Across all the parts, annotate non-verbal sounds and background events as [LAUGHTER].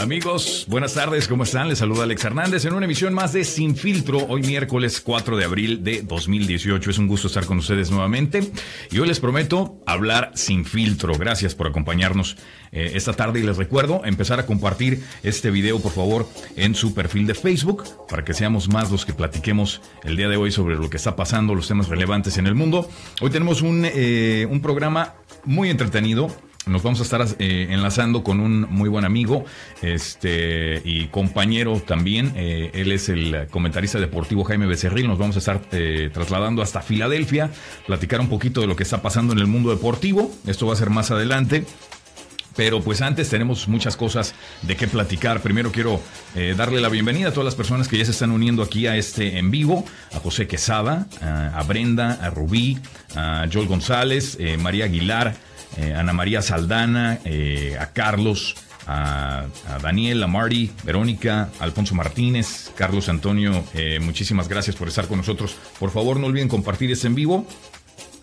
Amigos, buenas tardes, ¿cómo están? Les saluda Alex Hernández en una emisión más de Sin Filtro, hoy miércoles 4 de abril de 2018. Es un gusto estar con ustedes nuevamente y hoy les prometo hablar sin filtro. Gracias por acompañarnos eh, esta tarde y les recuerdo empezar a compartir este video, por favor, en su perfil de Facebook para que seamos más los que platiquemos el día de hoy sobre lo que está pasando, los temas relevantes en el mundo. Hoy tenemos un, eh, un programa muy entretenido nos vamos a estar eh, enlazando con un muy buen amigo este, y compañero también. Eh, él es el comentarista deportivo Jaime Becerril. Nos vamos a estar eh, trasladando hasta Filadelfia, platicar un poquito de lo que está pasando en el mundo deportivo. Esto va a ser más adelante. Pero pues antes tenemos muchas cosas de qué platicar. Primero quiero darle la bienvenida a todas las personas que ya se están uniendo aquí a este en vivo. A José Quesada, a, Brenda, a Rubí, a Joel González, María Aguilar, eh, Ana María Saldana, eh, a Carlos, a, Daniel, a Marty, Verónica, Alfonso Martínez, Carlos Antonio, eh, muchísimas gracias por estar con nosotros. Por favor, no olviden compartir este en vivo.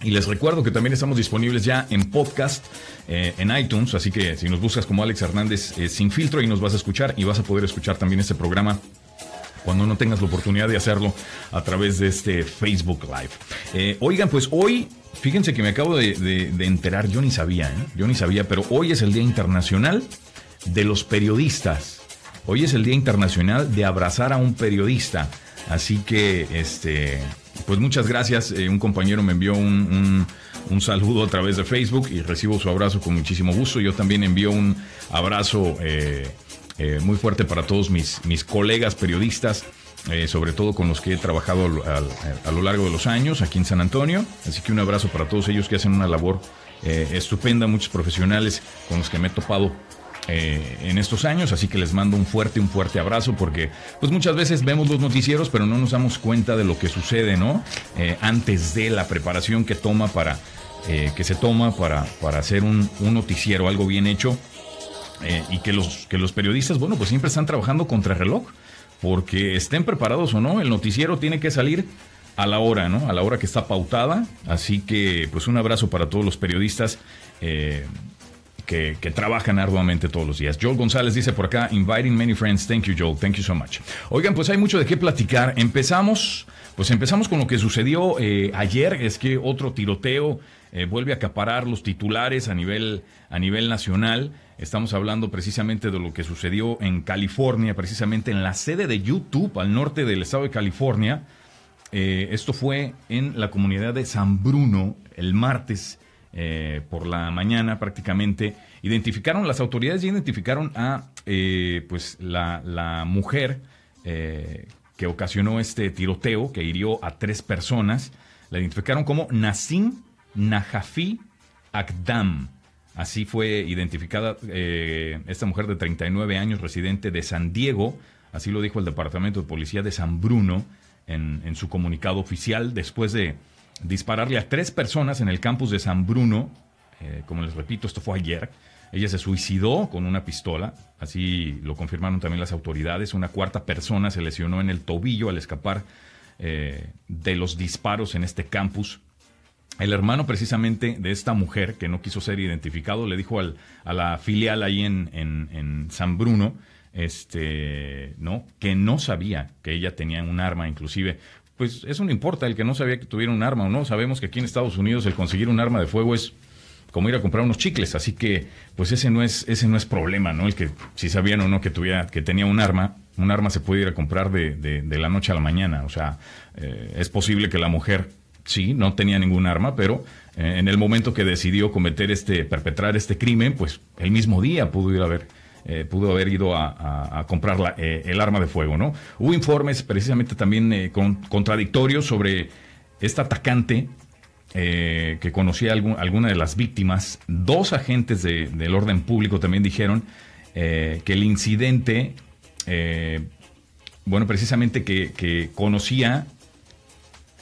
Y les recuerdo que también estamos disponibles ya en podcast, en iTunes, así que si nos buscas como Alex Hernández sin filtro y nos vas a escuchar y vas a poder escuchar también este programa cuando no tengas la oportunidad de hacerlo a través de este Facebook Live. oigan, pues hoy Fíjense que me acabo de, enterar, yo ni sabía, ¿eh? yo ni sabía, pero hoy es el Día Internacional de los Periodistas. Hoy es el Día Internacional de abrazar a un periodista. Así que, este, pues muchas gracias. Eh, un compañero me envió un, saludo a través de Facebook y recibo su abrazo con muchísimo gusto. Yo también envío un abrazo eh, muy fuerte para todos mis, mis colegas periodistas. Eh, sobre todo con los que he trabajado a, lo largo de los años aquí en San Antonio. Así que un abrazo para todos ellos que hacen una labor eh, estupenda, muchos profesionales con los que me he topado eh, en estos años, así que les mando un fuerte, un fuerte abrazo porque pues muchas veces vemos los noticieros pero no nos damos cuenta de lo que sucede, ¿no? antes de la preparación que toma para, que se toma para, para hacer un noticiero, algo bien hecho y que los, que los periodistas, bueno, pues siempre están trabajando contra reloj porque estén preparados o no, el noticiero tiene que salir a la hora, ¿no? A la hora que está pautada. Así que, pues un abrazo para todos los periodistas eh, que, trabajan arduamente todos los días. Joel González dice por acá, inviting many friends. Thank you, Joel. Thank you so much. Oigan, pues hay mucho de qué platicar. Empezamos, pues empezamos con lo que sucedió eh, ayer. Es que otro tiroteo eh, vuelve a acaparar los titulares a nivel, a nivel nacional. Estamos hablando precisamente de lo que sucedió en California, precisamente en la sede de YouTube al norte del estado de California. Eh, esto fue en la comunidad de San Bruno el martes eh, por la mañana prácticamente. Identificaron, las autoridades ya identificaron a pues la, mujer que ocasionó este tiroteo, que hirió a tres personas. La identificaron como Nassim Najafi Akdam. Así fue identificada eh, esta mujer de 39 años, residente de San Diego, así lo dijo el Departamento de Policía de San Bruno en, su comunicado oficial, después de dispararle a tres personas en el campus de San Bruno, eh, como les repito, esto fue ayer, ella se suicidó con una pistola, así lo confirmaron también las autoridades, una cuarta persona se lesionó en el tobillo al escapar eh, de los disparos en este campus. El hermano precisamente de esta mujer que no quiso ser identificado le dijo al, a la filial ahí en, en, San Bruno este, ¿no? que no sabía que ella tenía un arma, inclusive. Pues eso no importa, el que no sabía que tuviera un arma o no. Sabemos que aquí en Estados Unidos el conseguir un arma de fuego es como ir a comprar unos chicles, así que pues ese no es ese no es problema, ¿no? El que si sabían o no que tuviera que tenía un arma, un arma se puede ir a comprar de, de, la noche a la mañana, o sea, eh, es posible que la mujer sí, no tenía ningún arma, pero eh, en el momento que decidió cometer este, perpetrar este crimen, pues el mismo día pudo ir a ver. Eh, pudo haber ido a, comprar eh, el arma de fuego, ¿no? Hubo informes precisamente también contradictorios sobre esta atacante que conocía alguna de las víctimas. Dos agentes del orden público también dijeron que el incidente, bueno, precisamente que conocía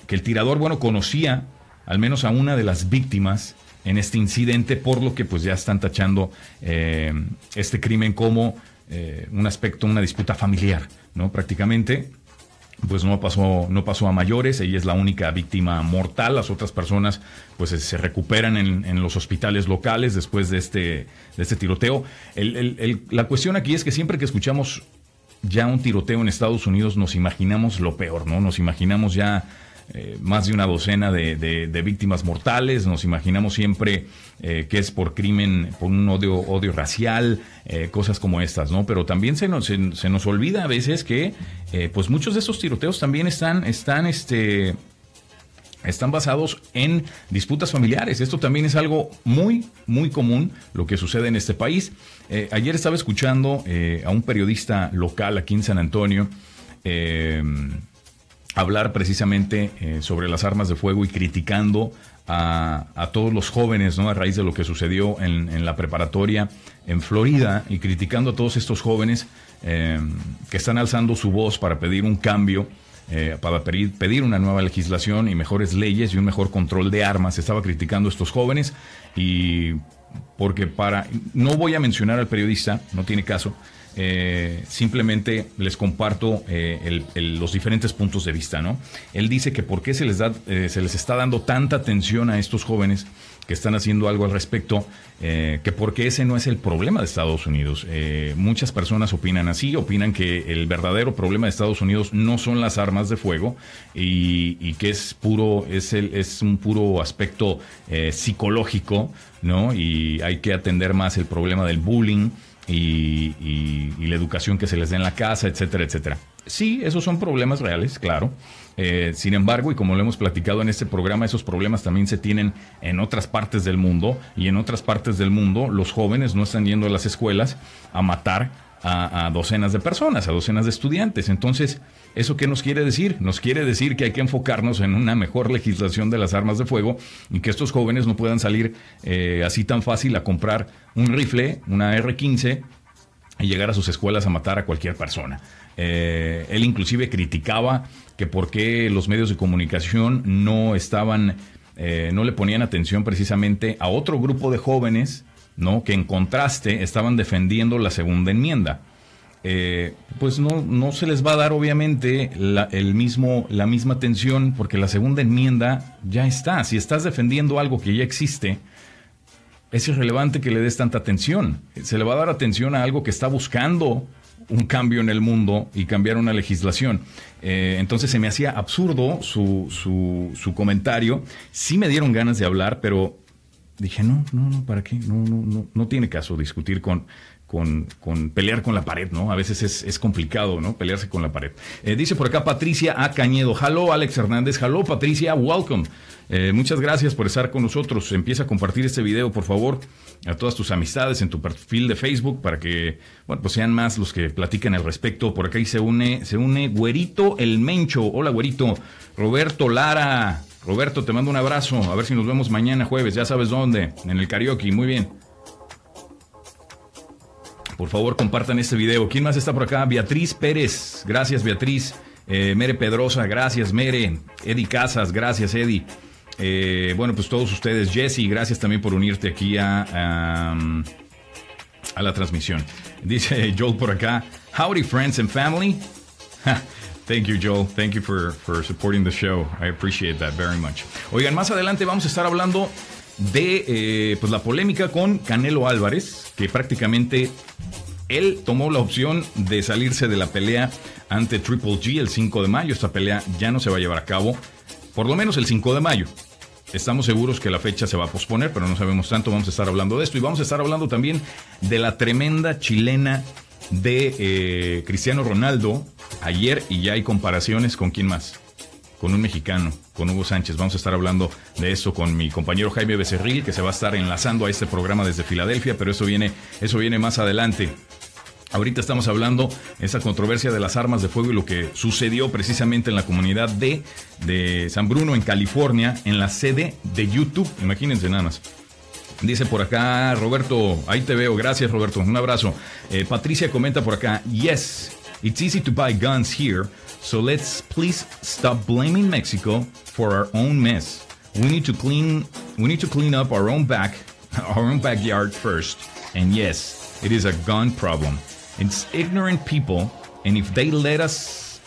que el tirador, bueno, conocía al menos a una de las víctimas en este incidente, por lo que pues ya están tachando eh, este crimen como eh, un aspecto, una disputa familiar, ¿no? Prácticamente. pues no pasó, no pasó a mayores, ella es la única víctima mortal, las otras personas pues se recuperan en, los hospitales locales después de este, de este tiroteo. la cuestión aquí es que siempre que escuchamos ya un tiroteo en Estados Unidos nos imaginamos lo peor, ¿no? Nos imaginamos ya eh, más de una docena de, víctimas mortales, nos imaginamos siempre eh, que es por crimen, por un odio, odio racial, eh, cosas como estas, ¿no? Pero también se nos, se, nos olvida a veces que pues muchos de estos tiroteos también están, están, este, están basados en disputas familiares. Esto también es algo muy, muy común, lo que sucede en este país. ayer estaba escuchando a un periodista local aquí en San Antonio, hablar precisamente eh, sobre las armas de fuego y criticando a, todos los jóvenes, ¿no? A raíz de lo que sucedió en, la preparatoria en Florida y criticando a todos estos jóvenes eh, que están alzando su voz para pedir un cambio, eh, para pedir, pedir, una nueva legislación y mejores leyes y un mejor control de armas. Estaba criticando a estos jóvenes y porque para, no voy a mencionar al periodista, no tiene caso, eh, simplemente les comparto eh, los diferentes puntos de vista, ¿no? Él dice que por qué se les, da, eh, se les está dando tanta atención a estos jóvenes que están haciendo algo al respecto, que porque ese no es el problema de Estados Unidos. muchas personas opinan así, opinan que el verdadero problema de Estados Unidos no son las armas de fuego y, que es puro, es, el, es un puro aspecto psicológico, ¿no? Y hay que atender más el problema del bullying y, la educación que se les da en la casa, etcétera, etcétera. Sí, esos son problemas reales, claro. Eh, sin embargo, y como lo hemos platicado en este programa, esos problemas también se tienen en otras partes del mundo y en otras partes del mundo los jóvenes no están yendo a las escuelas a matar a, docenas de personas, a docenas de estudiantes. Entonces, ¿eso qué nos quiere decir? Nos quiere decir que hay que enfocarnos en una mejor legislación de las armas de fuego y que estos jóvenes no puedan salir eh, así tan fácil a comprar un rifle, una R-15, y llegar a sus escuelas a matar a cualquier persona. Eh, él inclusive criticaba que por qué los medios de comunicación no estaban, eh, no le ponían atención precisamente a otro grupo de jóvenes ¿no? que en contraste estaban defendiendo la segunda enmienda. Eh, pues no, no se les va a dar obviamente la, el mismo, la misma atención porque la segunda enmienda ya está. Si estás defendiendo algo que ya existe, es irrelevante que le des tanta atención. Se le va a dar atención a algo que está buscando un cambio en el mundo y cambiar una legislación. Eh, entonces se me hacía absurdo su, su, su comentario. Sí me dieron ganas de hablar, pero dije, no, no, no, ¿para qué? No, no, no, no tiene caso discutir con, con, con, pelear con la pared, ¿no? A veces es, complicado, ¿no? Pelearse con la pared. Eh, dice por acá Patricia A. Cañedo. Hello, Alex Hernández. Hello, Patricia. Welcome. Eh, muchas gracias por estar con nosotros. Empieza a compartir este video, por favor, a todas tus amistades en tu perfil de Facebook para que, bueno, pues sean más los que platiquen al respecto. Por acá se une, se une Güerito El Mencho. Hola, Güerito. Roberto Lara. Roberto, te mando un abrazo. A ver si nos vemos mañana jueves. Ya sabes dónde. En el karaoke. Muy bien. Por favor, compartan este video. ¿Quién más está por acá? Beatriz Pérez. Gracias, Beatriz. Eh, Mere Pedrosa. Gracias, Mere. Eddie Casas. Gracias, Eddie. Eh, bueno, pues todos ustedes. Jesse, gracias también por unirte aquí a, a la transmisión. Dice Joel por acá. Howdy, friends and family. [LAUGHS] Thank you, Joel. Thank you for, for supporting the show. I appreciate that very much. Oigan, más adelante vamos a estar hablando de eh, pues la polémica con Canelo Álvarez, que prácticamente él tomó la opción de salirse de la pelea ante Triple G el 5 de mayo. Esta pelea ya no se va a llevar a cabo, por lo menos el 5 de mayo. Estamos seguros que la fecha se va a posponer, pero no sabemos tanto. Vamos a estar hablando de esto y vamos a estar hablando también de la tremenda chilena de eh, Cristiano Ronaldo ayer y ya hay comparaciones con quién más. Con un mexicano, con Hugo Sánchez. Vamos a estar hablando de eso con mi compañero Jaime Becerril, que se va a estar enlazando a este programa desde Filadelfia, pero eso viene, eso viene más adelante. Ahorita estamos hablando de esa controversia de las armas de fuego y lo que sucedió precisamente en la comunidad de, de San Bruno, en California, en la sede de YouTube. Imagínense nada más. Dice por acá Roberto, ahí te veo, gracias Roberto, un abrazo. Eh, Patricia comenta por acá, yes, it's easy to buy guns here, so let's please stop blaming Mexico for our own mess. We need to clean, we need to clean up our own back, [LAUGHS] our own backyard first. And yes, it is a gun problem. It's ignorant people, and if they let us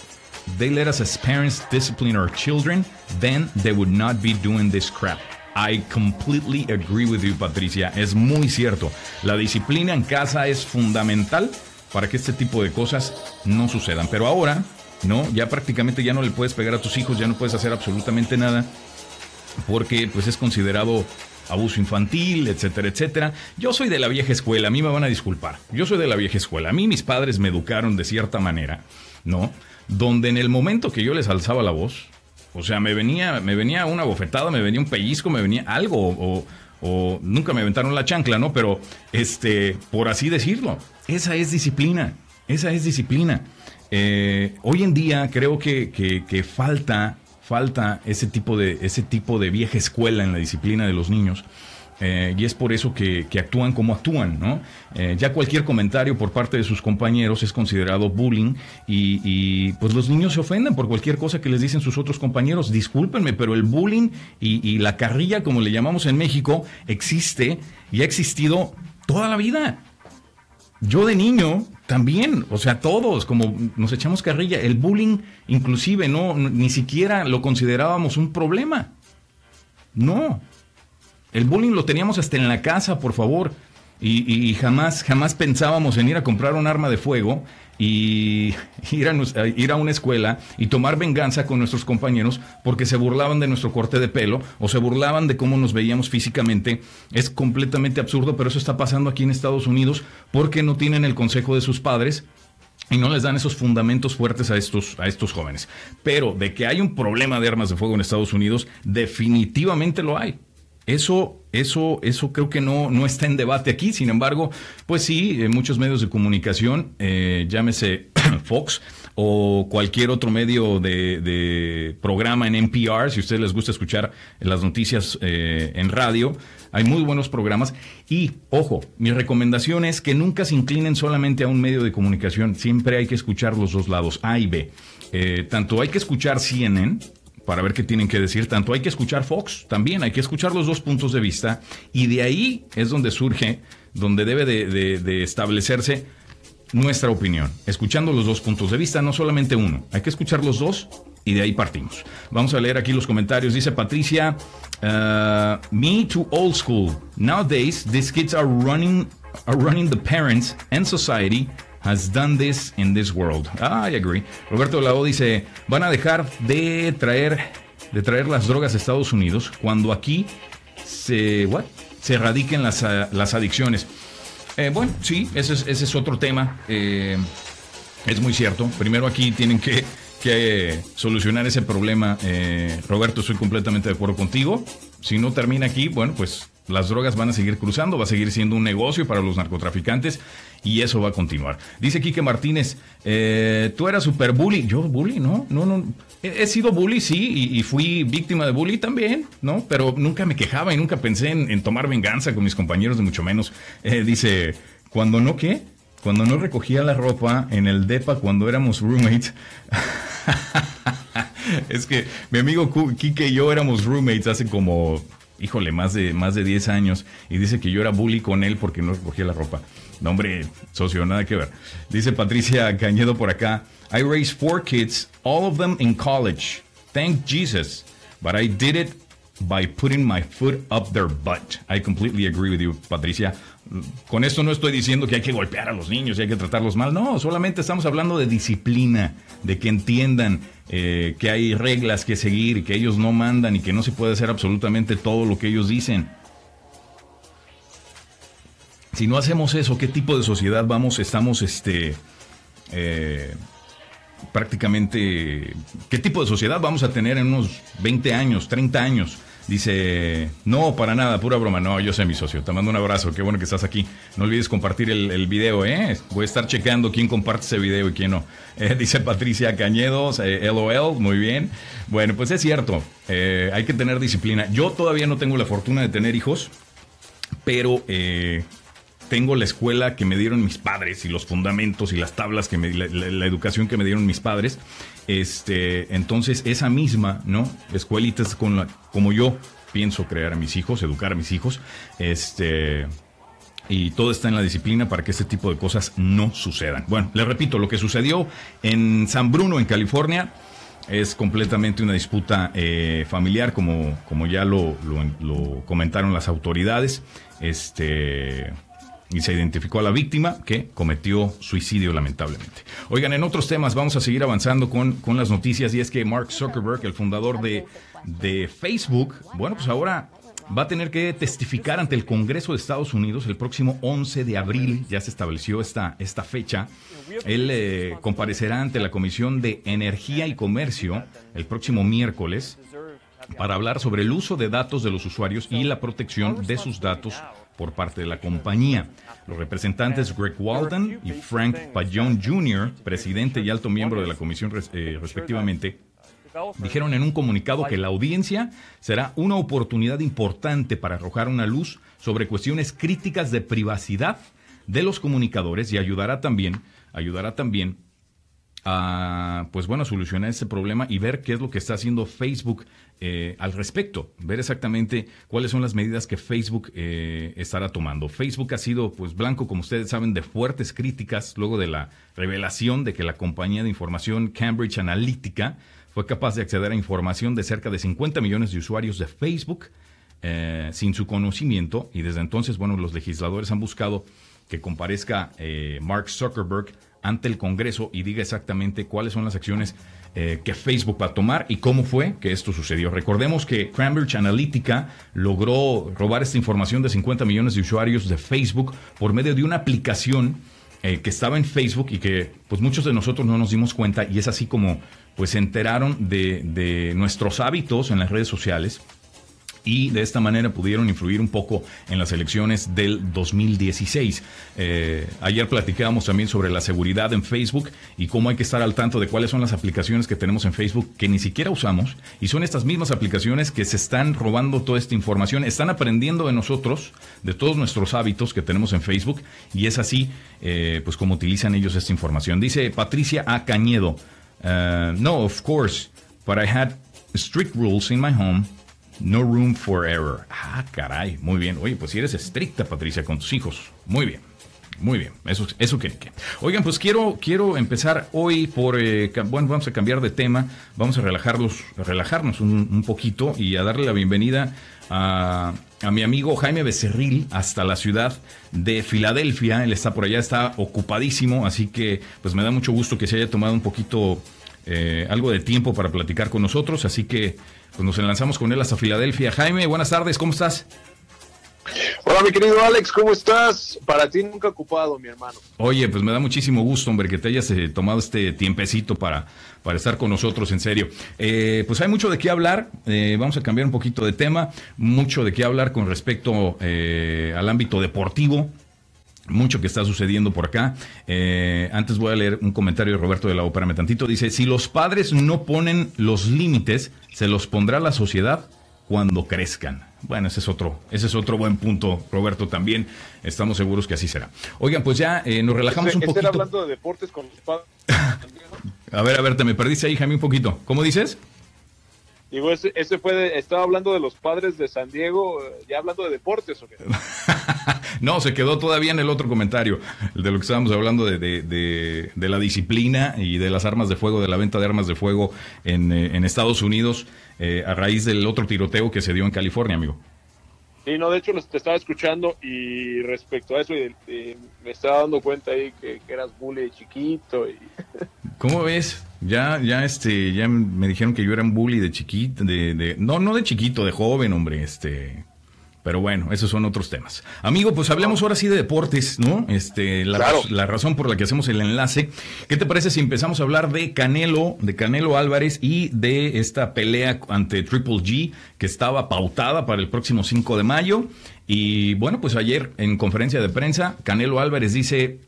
they let us as parents discipline our children, then they would not be doing this crap. I completely agree with you, Patricia. Es muy cierto. La disciplina en casa es fundamental para que este tipo de cosas no sucedan. Pero ahora, no, ya prácticamente ya no le puedes pegar a tus hijos, ya no puedes hacer absolutamente nada porque pues es considerado abuso infantil, etcétera, etcétera. Yo soy de la vieja escuela, a mí me van a disculpar. Yo soy de la vieja escuela. A mí mis padres me educaron de cierta manera, ¿no? Donde en el momento que yo les alzaba la voz, o sea, me venía, me venía una bofetada, me venía un pellizco, me venía algo, o, nunca me aventaron la chancla, ¿no? Pero, este, por así decirlo, esa es disciplina, esa es disciplina. Eh, hoy en día creo que, falta falta ese tipo de, ese tipo de vieja escuela en la disciplina de los niños. Eh, y es por eso que, actúan como actúan, ¿no? Eh, ya cualquier comentario por parte de sus compañeros es considerado bullying y, pues los niños se ofenden por cualquier cosa que les dicen sus otros compañeros. Discúlpenme, pero el bullying y la carrilla, como le llamamos en México, existe y ha existido toda la vida. Yo de niño también, o sea, todos, como nos echamos carrilla, el bullying inclusive no, ni siquiera lo considerábamos un problema. No. El bullying lo teníamos hasta en la casa, por favor. Y, jamás, jamás pensábamos en ir a comprar un arma de fuego y ir a, ir a una escuela y tomar venganza con nuestros compañeros porque se burlaban de nuestro corte de pelo o se burlaban de cómo nos veíamos físicamente. Es completamente absurdo, pero eso está pasando aquí en Estados Unidos porque no tienen el consejo de sus padres y no les dan esos fundamentos fuertes a estos, a estos jóvenes. Pero de que hay un problema de armas de fuego en Estados Unidos, definitivamente lo hay. Eso, eso, eso creo que no, no está en debate aquí. Sin embargo, pues sí, en muchos medios de comunicación, eh, llámese [COUGHS] Fox o cualquier otro medio de, programa en NPR, si a ustedes les gusta escuchar las noticias eh, en radio, hay muy buenos programas. Y, ojo, mi recomendación es que nunca se inclinen solamente a un medio de comunicación. Siempre hay que escuchar los dos lados, A y B. Eh, tanto hay que escuchar CNN, para ver qué tienen que decir. Tanto hay que escuchar Fox, también hay que escuchar los dos puntos de vista y de ahí es donde surge, donde debe de, establecerse nuestra opinión, escuchando los dos puntos de vista, no solamente uno, hay que escuchar los dos y de ahí partimos. Vamos a leer aquí los comentarios. Dice Patricia, uh, me too old school. Nowadays, these kids are running, are running the parents and society has done this in this world. I agree. Roberto Lao dice, van a dejar de traer, de traer las drogas a Estados Unidos cuando aquí se, what? se erradiquen las, las adicciones. Eh, bueno, sí, ese es, otro tema. Eh, es muy cierto. Primero aquí tienen que, que solucionar ese problema. Eh, Roberto, estoy completamente de acuerdo contigo. Si no termina aquí, bueno, pues las drogas van a seguir cruzando, va a seguir siendo un negocio para los narcotraficantes y eso va a continuar. Dice Quique Martínez, eh, tú eras super bully. Yo bully, ¿no? No, no. He, sido bully, sí, y, fui víctima de bully también, ¿no? Pero nunca me quejaba y nunca pensé en, tomar venganza con mis compañeros, de mucho menos. Eh, dice, cuando no, ¿qué? Cuando no recogía la ropa en el DEPA cuando éramos roommates. [LAUGHS] es que mi amigo Quique y yo éramos roommates hace como híjole, más de, más de 10 años y dice que yo era bully con él porque no recogía la ropa. No, hombre, socio, nada que ver. Dice Patricia Cañedo por acá, I raised four kids, all of them in college. Thank Jesus. But I did it by putting my foot up their butt. I completely agree with you, Patricia. Con esto no estoy diciendo que hay que golpear a los niños y hay que tratarlos mal. No, solamente estamos hablando de disciplina, de que entiendan eh, que hay reglas que seguir, que ellos no mandan y que no se puede hacer absolutamente todo lo que ellos dicen. Si no hacemos eso, ¿qué tipo de sociedad vamos? Estamos, este, eh, prácticamente, ¿qué tipo de sociedad vamos a tener en unos 20 años, 30 años? Dice, no, para nada, pura broma. No, yo sé mi socio. Te mando un abrazo. Qué bueno que estás aquí. No olvides compartir el, video, ¿eh? Voy a estar chequeando quién comparte ese video y quién no. [LAUGHS] Eh, dice Patricia Cañedos, eh, LOL, muy bien. Bueno, pues es cierto. Eh, hay que tener disciplina. Yo todavía no tengo la fortuna de tener hijos, pero tengo la escuela que me dieron mis padres y los fundamentos y las tablas que me, la, educación que me dieron mis padres. Este, entonces esa misma, ¿no? Escuelitas con la, como yo pienso crear a mis hijos, educar a mis hijos, este, y todo está en la disciplina para que este tipo de cosas no sucedan. Bueno, les repito, lo que sucedió en San Bruno, en California, es completamente una disputa eh, familiar, como, como ya lo, lo, comentaron las autoridades. Este, y se identificó a la víctima que cometió suicidio lamentablemente. Oigan, en otros temas vamos a seguir avanzando con, con las noticias y es que Mark Zuckerberg, el fundador de, de Facebook, bueno, pues ahora va a tener que testificar ante el Congreso de Estados Unidos el próximo 11 de abril, ya se estableció esta, esta fecha. Él eh, comparecerá ante la Comisión de Energía y Comercio el próximo miércoles para hablar sobre el uso de datos de los usuarios y la protección de sus datos por parte de la compañía. Los representantes Greg Walden y Frank Pallone Jr., presidente y alto miembro de la comisión eh, respectivamente, dijeron en un comunicado que la audiencia será una oportunidad importante para arrojar una luz sobre cuestiones críticas de privacidad de los comunicadores y ayudará también, ayudará también a, pues bueno, solucionar ese problema y ver qué es lo que está haciendo Facebook eh, al respecto, ver exactamente cuáles son las medidas que Facebook eh, estará tomando. Facebook ha sido, pues, blanco, como ustedes saben, de fuertes críticas luego de la revelación de que la compañía de información Cambridge Analytica fue capaz de acceder a información de cerca de 50 millones de usuarios de Facebook eh, sin su conocimiento y desde entonces, bueno, los legisladores han buscado que comparezca eh, Mark Zuckerberg ante el Congreso y diga exactamente cuáles son las acciones eh, que Facebook va a tomar y cómo fue que esto sucedió. Recordemos que Cambridge Analytica logró robar esta información de 50 millones de usuarios de Facebook por medio de una aplicación eh, que estaba en Facebook y que pues muchos de nosotros no nos dimos cuenta y es así como pues se enteraron de, de nuestros hábitos en las redes sociales y de esta manera pudieron influir un poco en las elecciones del 2016. Eh, ayer platicábamos también sobre la seguridad en Facebook y cómo hay que estar al tanto de cuáles son las aplicaciones que tenemos en Facebook que ni siquiera usamos y son estas mismas aplicaciones que se están robando toda esta información, están aprendiendo de nosotros, de todos nuestros hábitos que tenemos en Facebook y es así eh, pues como utilizan ellos esta información. Dice Patricia A. Cañedo, uh, no, of course, but I had strict rules in my home no room for error. Ah, caray, muy bien. Oye, pues si eres estricta, Patricia, con tus hijos. Muy bien. Muy bien, eso, eso que, Oigan, pues quiero, quiero empezar hoy por, eh, bueno, vamos a cambiar de tema, vamos a relajarlos, relajarnos un, poquito y a darle la bienvenida a, a, mi amigo Jaime Becerril hasta la ciudad de Filadelfia. Él está por allá, está ocupadísimo, así que pues me da mucho gusto que se haya tomado un poquito, eh, algo de tiempo para platicar con nosotros, así que pues nos enlazamos con él hasta Filadelfia. Jaime, buenas tardes, ¿cómo estás? Hola, mi querido Alex, ¿cómo estás? Para ti nunca ocupado, mi hermano. Oye, pues me da muchísimo gusto, hombre, que te hayas eh, tomado este tiempecito para, para estar con nosotros, en serio. Eh, pues hay mucho de qué hablar, eh, vamos a cambiar un poquito de tema, mucho de qué hablar con respecto al ámbito deportivo mucho que está sucediendo por acá. Eh, antes voy a leer un comentario de Roberto de la Ópera tantito. Dice, si los padres no ponen los límites, se los pondrá la sociedad cuando crezcan. Bueno, ese es otro, ese es otro buen punto, Roberto, también. Estamos seguros que así será. Oigan, pues ya eh, nos relajamos un poquito. hablando de deportes con los padres. [LAUGHS] a ver, a ver, te me perdiste ahí, Jaime, un poquito. ¿Cómo dices? Digo, ese, ese fue, estaba hablando de los padres de San Diego, ya hablando de deportes, ¿o qué? [LAUGHS] no, se quedó todavía en el otro comentario, el de lo que estábamos hablando de, de, de, la disciplina y de las armas de fuego, de la venta de armas de fuego en, eh, en Estados Unidos, eh, a raíz del otro tiroteo que se dio en California, amigo. Sí, no, de hecho te estaba escuchando y respecto a eso me estaba dando cuenta ahí que, que eras bully de chiquito. Y... [LAUGHS] ¿Cómo ves? Ya, ya, este, ya me dijeron que yo era un bully de chiquito, de, de, no, no de chiquito, de joven, hombre, este. Pero bueno, esos son otros temas. Amigo, pues hablemos ahora sí de deportes, ¿no? Este, la, la, razón por la que hacemos el enlace. ¿Qué te parece si empezamos a hablar de Canelo, de Canelo Álvarez y de esta pelea ante Triple G que estaba pautada para el próximo 5 de mayo? Y bueno, pues ayer en conferencia de prensa, Canelo Álvarez dice,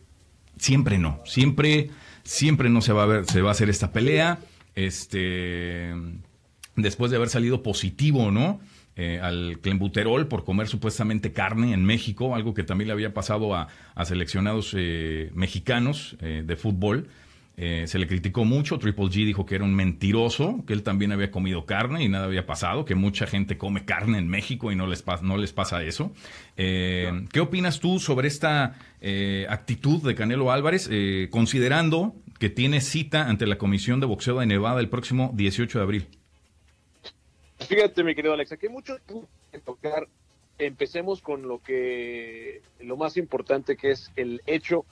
siempre no, siempre siempre no se va a ver, se va a hacer esta pelea. Este, después de haber salido positivo, ¿no? Eh, al clenbuterol por comer supuestamente carne en México, algo que también le había pasado a, seleccionados eh, mexicanos eh, de fútbol. Eh, se le criticó mucho. Triple G dijo que era un mentiroso, que él también había comido carne y nada había pasado, que mucha gente come carne en México y no les, no les pasa eso. Eh, ¿Qué opinas tú sobre esta eh, actitud de Canelo Álvarez, considerando que tiene cita ante la Comisión de Boxeo de Nevada el próximo 18 de abril? Fíjate, mi querido Alex, aquí hay mucho que tocar. Empecemos con lo que lo más importante que es el hecho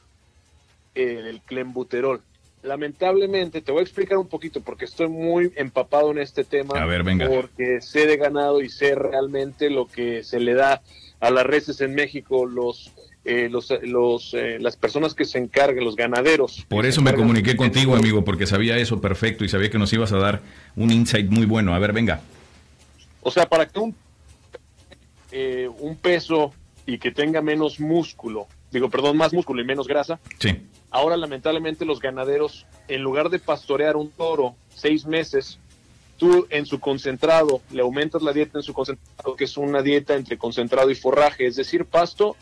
el clembuterol lamentablemente, te voy a explicar un poquito porque estoy muy empapado en este tema. A ver, venga. Porque sé de ganado y sé realmente lo que se le da a las reses en México, los, eh, los, los eh, las personas que se encargan, los ganaderos. Por eso me comuniqué contigo, amigo, porque sabía eso perfecto y sabía que nos ibas a dar un insight muy bueno. A ver, venga. O sea, para que un, eh, un peso y que tenga menos músculo, digo, perdón, más músculo y menos grasa, sí. Ahora lamentablemente los ganaderos, en lugar de pastorear un toro seis meses, tú en su concentrado le aumentas la dieta en su concentrado, que es una dieta entre concentrado y forraje, es decir, pasto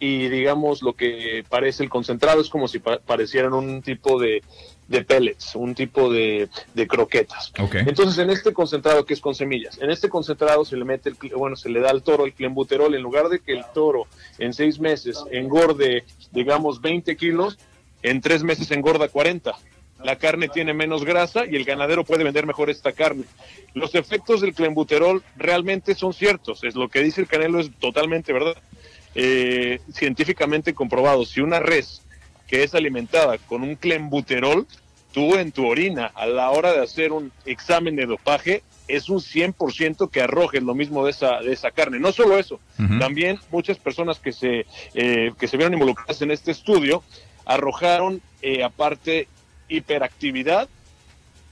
y digamos lo que parece el concentrado es como si parecieran un tipo de, de pellets, un tipo de, de croquetas. Entonces, en este concentrado que es con semillas, en este concentrado se le mete, el, bueno, se le da al toro el clenbuterol, en lugar de que el toro en seis meses engorde, digamos, 20 kilos, en tres meses engorda 40. La carne tiene menos grasa y el ganadero puede vender mejor esta carne. Los efectos del clenbuterol realmente son ciertos. Es lo que dice el Canelo es totalmente verdad. Eh, científicamente comprobado. Si una res que es alimentada con un clenbuterol, tú en tu orina a la hora de hacer un examen de dopaje es un 100% que arrojes lo mismo de esa, de esa carne. No solo eso, también muchas personas que se, eh, que se vieron involucradas en este estudio arrojaron eh, aparte hiperactividad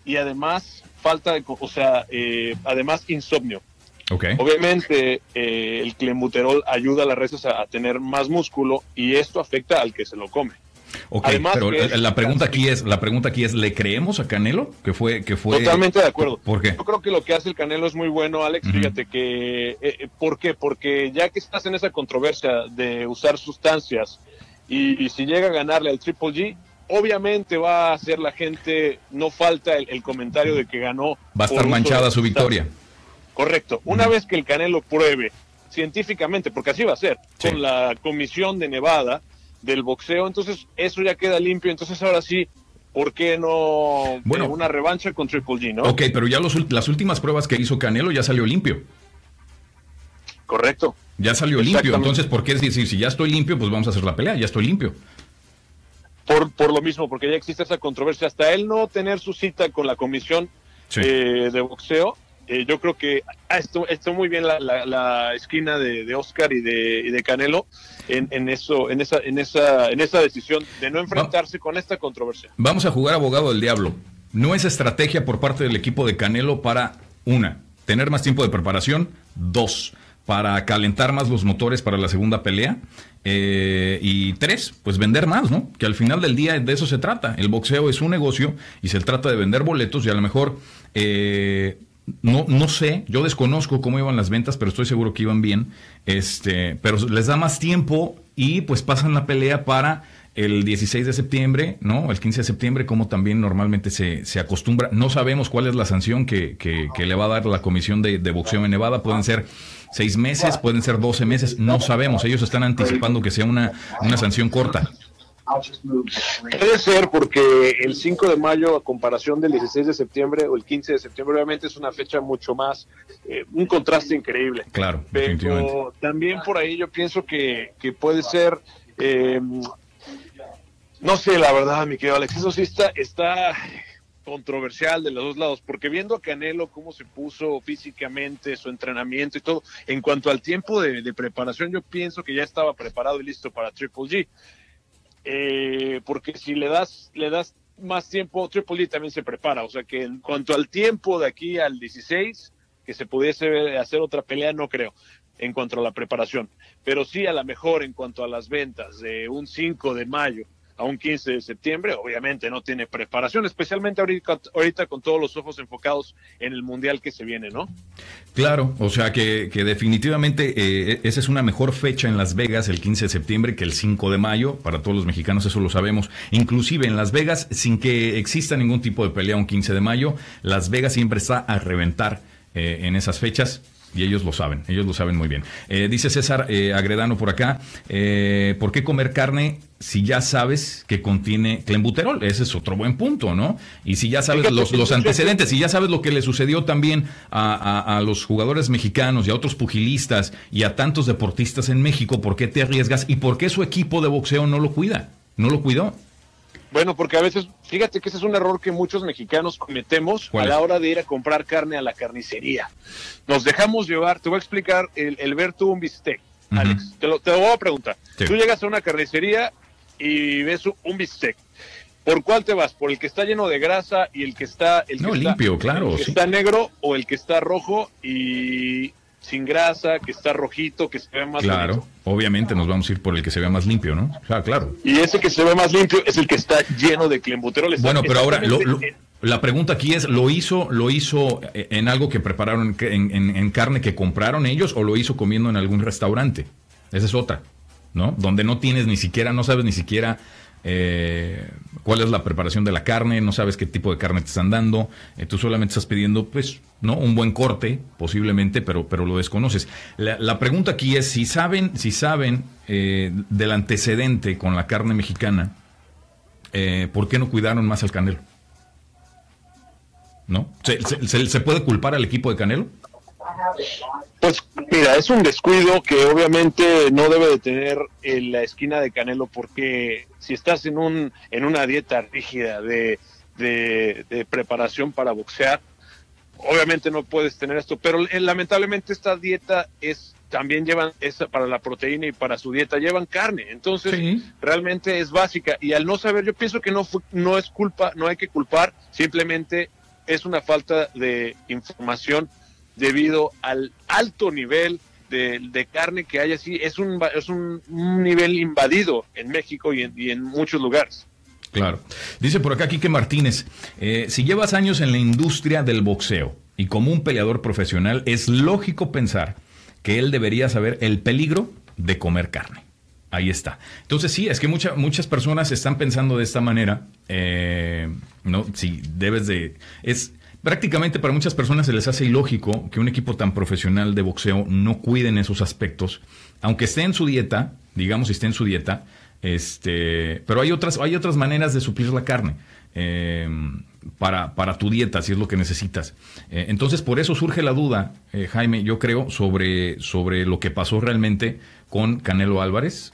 y además falta de, o sea, eh, además insomnio. Okay. Obviamente eh, el clenbuterol ayuda a las reses a, tener más músculo y esto afecta al que se lo come. Ok, pero la pregunta aquí es, la pregunta aquí es, ¿le creemos a Canelo? Que fue, que fue. Totalmente de acuerdo. ¿Por qué? Yo creo que lo que hace el Canelo es muy bueno, Alex. Fíjate que, ¿por qué? Porque ya que estás en esa controversia de usar sustancias y, si llega a ganarle al Triple G, obviamente va a hacer la gente, no falta el, comentario de que ganó. Va a estar manchada su victoria. Correcto. Una vez que el Canelo pruebe científicamente, porque así va a ser, con la comisión de Nevada del boxeo, entonces eso ya queda limpio. Entonces ahora sí, ¿por qué no bueno, una revancha con Triple G, no? Ok, pero ya las últimas pruebas que hizo Canelo ya salió limpio. Correcto. Ya salió limpio, entonces, ¿por qué decir, si ya estoy limpio, pues vamos a hacer la pelea, ya estoy limpio? Por, por lo mismo, porque ya existe esa controversia. Hasta él no tener su cita con la comisión eh, de boxeo, eh, yo creo que ah, esto, está muy bien la, esquina de, Oscar y de, de Canelo en, en, eso, en esa, en esa, en esa decisión de no enfrentarse con esta controversia. Vamos a jugar abogado del diablo. No es estrategia por parte del equipo de Canelo para una, tener más tiempo de preparación, dos, para calentar más los motores para la segunda pelea. Eh, y tres, pues vender más, ¿no? Que al final del día de eso se trata. El boxeo es un negocio y se trata de vender boletos y a lo mejor, eh, no, no sé, yo desconozco cómo iban las ventas, pero estoy seguro que iban bien. Este, pero les da más tiempo y pues pasan la pelea para el 16 de septiembre, ¿no? El 15 de septiembre, como también normalmente se, se acostumbra. No sabemos cuál es la sanción que, que, le va a dar la Comisión de, de, Boxeo en Nevada. Pueden ser seis meses, pueden ser 12 meses, no sabemos. Ellos están anticipando que sea una, una sanción corta. Puede ser porque el 5 de mayo, a comparación del 16 de septiembre o el 15 de septiembre, obviamente es una fecha mucho más, eh, un contraste increíble. Claro, pero también por ahí yo pienso que, que puede ser eh, no sé, la verdad, mi querido Alex, eso sí está, está controversial de los dos lados, porque viendo a Canelo cómo se puso físicamente, su entrenamiento y todo, en cuanto al tiempo de, preparación, yo pienso que ya estaba preparado y listo para Triple G. Eh, porque si le das, le das más tiempo, Triple G también se prepara. O sea que en cuanto al tiempo de aquí al 16, que se pudiese hacer otra pelea, no creo, en cuanto a la preparación. Pero sí, a lo mejor en cuanto a las ventas de un 5 de mayo a un 15 de septiembre, obviamente no tiene preparación, especialmente ahorita, ahorita con todos los ojos enfocados en el Mundial que se viene, ¿no? Claro, o sea que, definitivamente eh, esa es una mejor fecha en Las Vegas, el 15 de septiembre, que el 5 de mayo, para todos los mexicanos eso lo sabemos. Inclusive en Las Vegas, sin que exista ningún tipo de pelea un 15 de mayo, Las Vegas siempre está a reventar eh, en esas fechas y ellos lo saben, ellos lo saben muy bien. Eh, dice César eh, Agredano por acá, eh, ¿por qué comer carne si ya sabes que contiene clenbuterol? Ese es otro buen punto, ¿no? Y si ya sabes los, los antecedentes, si ya sabes lo que le sucedió también a, a, los jugadores mexicanos y a otros pugilistas y a tantos deportistas en México, ¿por qué te arriesgas y por qué su equipo de boxeo no lo cuida? ¿No lo cuidó? Bueno, porque a veces, fíjate que ese es un error que muchos mexicanos cometemos a la hora de ir a comprar carne a la carnicería. Nos dejamos llevar, te voy a explicar, el, el ver tú un bistec, Alex, te lo, te lo, voy a preguntar. Tú llegas a una carnicería y ves un bistec. ¿Por cuál te vas? ¿Por el que está lleno de grasa y el que está... El no, que limpio, está, claro. El que sí. está negro o el que está rojo y sin grasa, que está rojito, que se ve más Claro, bonito. obviamente nos vamos a ir por el que se vea más limpio, ¿no? Sea, claro. Y ese que se ve más limpio es el que está lleno de clenbuterol. Bueno, pero ahora lo, lo, la pregunta aquí es, ¿lo hizo, lo hizo en algo que prepararon en, en, en carne que compraron ellos o lo hizo comiendo en algún restaurante? Esa es otra, ¿no? Donde no tienes ni siquiera, no sabes ni siquiera eh, cuál es la preparación de la carne, no sabes qué tipo de carne te están dando, eh, tú solamente estás pidiendo, pues, ¿no? Un buen corte, posiblemente, pero, pero lo desconoces. La, pregunta aquí es si saben, si saben eh, del antecedente con la carne mexicana, ¿por qué no cuidaron más al Canelo? ¿No? ¿Se, se, se puede culpar al equipo de Canelo? Pues mira, es un descuido que obviamente no debe de tener en la esquina de Canelo porque si estás en un en una dieta rígida de, de, de preparación para boxear, obviamente no puedes tener esto, pero eh, lamentablemente esta dieta es también llevan esa para la proteína y para su dieta llevan carne, entonces sí. realmente es básica y al no saber yo pienso que no fue, no es culpa, no hay que culpar, simplemente es una falta de información debido al alto nivel de, carne que hay así. Es un, es un, nivel invadido en México y en, y en, muchos lugares. Claro. Dice por acá Quique Martínez, eh, si llevas años en la industria del boxeo y como un peleador profesional, es lógico pensar que él debería saber el peligro de comer carne. Ahí está. Entonces sí, es que mucha, muchas personas están pensando de esta manera. Eh, no, si debes de... Es, Prácticamente para muchas personas se les hace ilógico que un equipo tan profesional de boxeo no cuiden esos aspectos, aunque esté en su dieta, digamos esté en su dieta, este, pero hay otras, hay otras maneras de suplir la carne eh, para, para tu dieta, si es lo que necesitas. Eh, entonces, por eso surge la duda, eh, Jaime, yo creo, sobre, sobre lo que pasó realmente con Canelo Álvarez.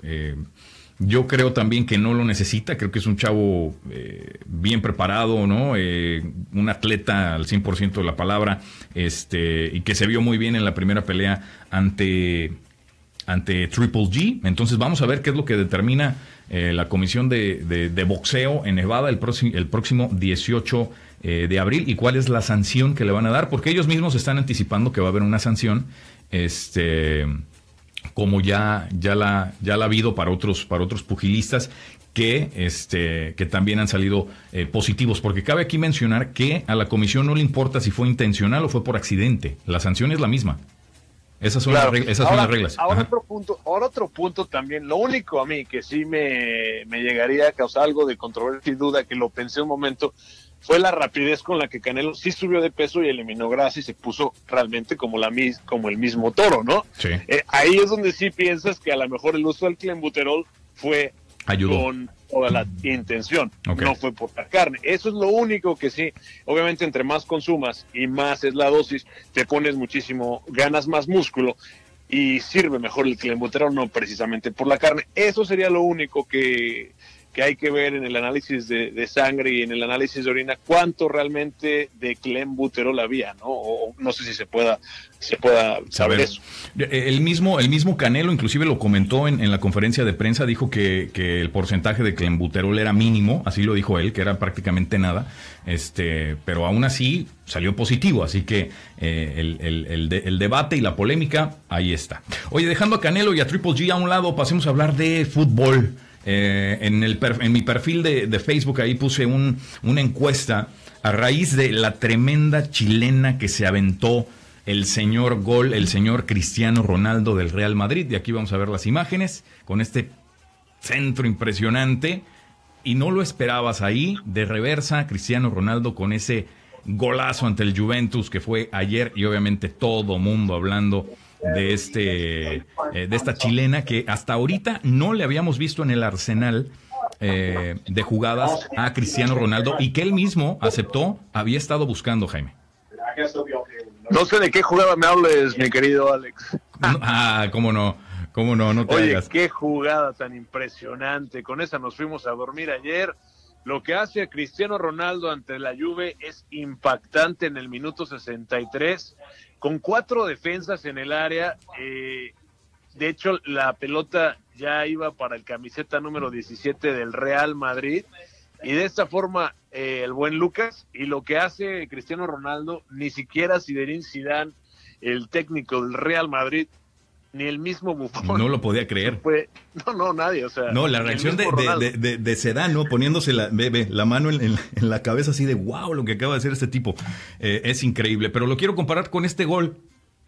Yo creo también que no lo necesita, creo que es un chavo eh, bien preparado, ¿no? Eh, un atleta al 100% de la palabra, este, y que se vio muy bien en la primera pelea ante, ante Triple G. Entonces vamos a ver qué es lo que determina eh, la comisión de, de, de, boxeo en Nevada el, próximo, el próximo 18 de abril y cuál es la sanción que le van a dar, porque ellos mismos están anticipando que va a haber una sanción. Este como ya, ya, la, ya la ha habido para otros, para otros pugilistas que, este, que también han salido eh, positivos. Porque cabe aquí mencionar que a la comisión no le importa si fue intencional o fue por accidente. La sanción es la misma. Esas son, claro. las, reglas, esas ahora, son las reglas. Ahora otro, punto, ahora otro punto también. Lo único a mí que sí me, me llegaría a causar algo de controversia y duda, que lo pensé un momento, fue la rapidez con la que Canelo sí subió de peso y eliminó grasa y se puso realmente como la como el mismo toro, ¿no? Sí. Eh, ahí es donde sí piensas que a lo mejor el uso del clenbuterol fue Ayudó. con toda la intención, okay. no fue por la carne. Eso es lo único que sí, obviamente entre más consumas y más es la dosis, te pones muchísimo, ganas más músculo y sirve mejor el clenbuterol, no precisamente por la carne. Eso sería lo único que que hay que ver en el análisis de, de, sangre y en el análisis de orina cuánto realmente de clenbuterol había, ¿no? O, no sé si se pueda, se pueda saber eso. El mismo, el mismo Canelo inclusive lo comentó en, en la conferencia de prensa, dijo que, que, el porcentaje de clenbuterol era mínimo, así lo dijo él, que era prácticamente nada, este, pero aún así salió positivo, así que eh, el, el, el, de, el, debate y la polémica, ahí está. Oye, dejando a Canelo y a Triple G a un lado, pasemos a hablar de fútbol. Eh, en, mi perfil de, Facebook ahí puse un, una encuesta a raíz de la tremenda chilena que se aventó el señor gol, el señor Cristiano Ronaldo del Real Madrid. Y aquí vamos a ver las imágenes con este centro impresionante. Y no lo esperabas ahí, de reversa, Cristiano Ronaldo con ese golazo ante el Juventus que fue ayer y obviamente todo mundo hablando de este eh, de esta chilena que hasta ahorita no le habíamos visto en el arsenal eh, de jugadas a Cristiano Ronaldo y que él mismo aceptó había estado buscando Jaime. No sé de qué jugada me hables, mi querido Alex. ah, cómo no, cómo no, no te Oye, qué jugada tan impresionante. Con esa nos fuimos a dormir ayer. Lo que hace a Cristiano Ronaldo ante la Juve es impactante en el minuto 63, con cuatro defensas en el área. Eh, de hecho, la pelota ya iba para el camiseta número 17 del Real Madrid. Y de esta forma, eh, el buen Lucas, y lo que hace Cristiano Ronaldo, ni siquiera Zinedine Zidane, el técnico del Real Madrid, ni el mismo Buffon. No lo podía creer. no, no, nadie, o sea. No, la reacción de, de, de, Sedano poniéndose la, la mano en, la cabeza así de wow, lo que acaba de hacer este tipo. Eh, es increíble, pero lo quiero comparar con este gol.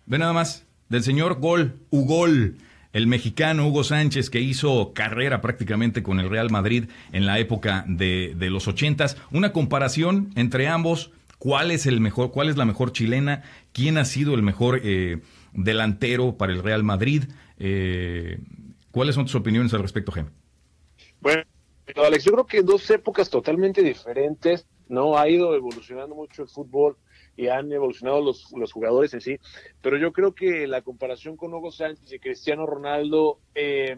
Ve nada más, del señor Gol, Ugol, el mexicano Hugo Sánchez que hizo carrera prácticamente con el Real Madrid en la época de, de los ochentas. Una comparación entre ambos. ¿Cuál es el mejor? ¿Cuál es la mejor chilena? ¿Quién ha sido el mejor? Eh, delantero para el Real Madrid. Eh, ¿Cuáles son tus opiniones al respecto, Jaime? Bueno, Alex, yo creo que dos épocas totalmente diferentes, ¿no? Ha ido evolucionando mucho el fútbol y han evolucionado los, los jugadores en sí, pero yo creo que la comparación con Hugo Sánchez y Cristiano Ronaldo, eh,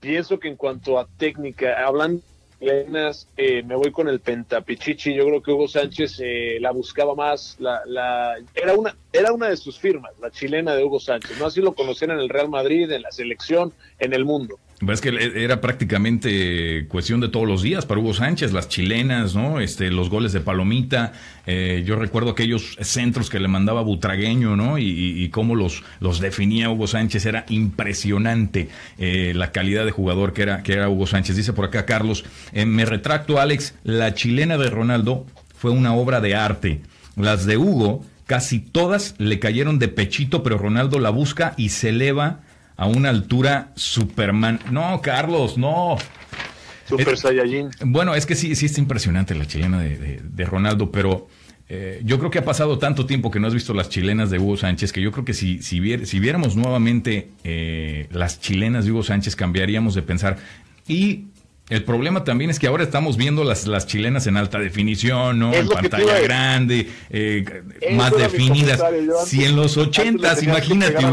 pienso que en cuanto a técnica, hablando eh, me voy con el Pentapichichi. Yo creo que Hugo Sánchez eh, la buscaba más. La, la, era, una, era una de sus firmas, la chilena de Hugo Sánchez. No así lo conocían en el Real Madrid, en la selección, en el mundo. Es que era prácticamente cuestión de todos los días para Hugo Sánchez, las chilenas, ¿no? Este, los goles de Palomita. Eh, yo recuerdo aquellos centros que le mandaba Butragueño, ¿no? Y, cómo los, los definía Hugo Sánchez. Era impresionante eh, la calidad de jugador que era, que era Hugo Sánchez. Dice por acá Carlos, eh, me retracto, Alex, la chilena de Ronaldo fue una obra de arte. Las de Hugo, casi todas le cayeron de pechito, pero Ronaldo la busca y se eleva a una altura Superman. No, Carlos, no. Super Saiyajin. Bueno, es que sí, sí está impresionante la chilena de, Ronaldo, pero eh, yo creo que ha pasado tanto tiempo que no has visto las chilenas de Hugo Sánchez que yo creo que si, si, viéramos nuevamente eh, las chilenas de Hugo Sánchez cambiaríamos de pensar. Y el problema también es que ahora estamos viendo las, las chilenas en alta definición, ¿no? en pantalla grande, eh, más definidas. si en los ochentas, imagínate,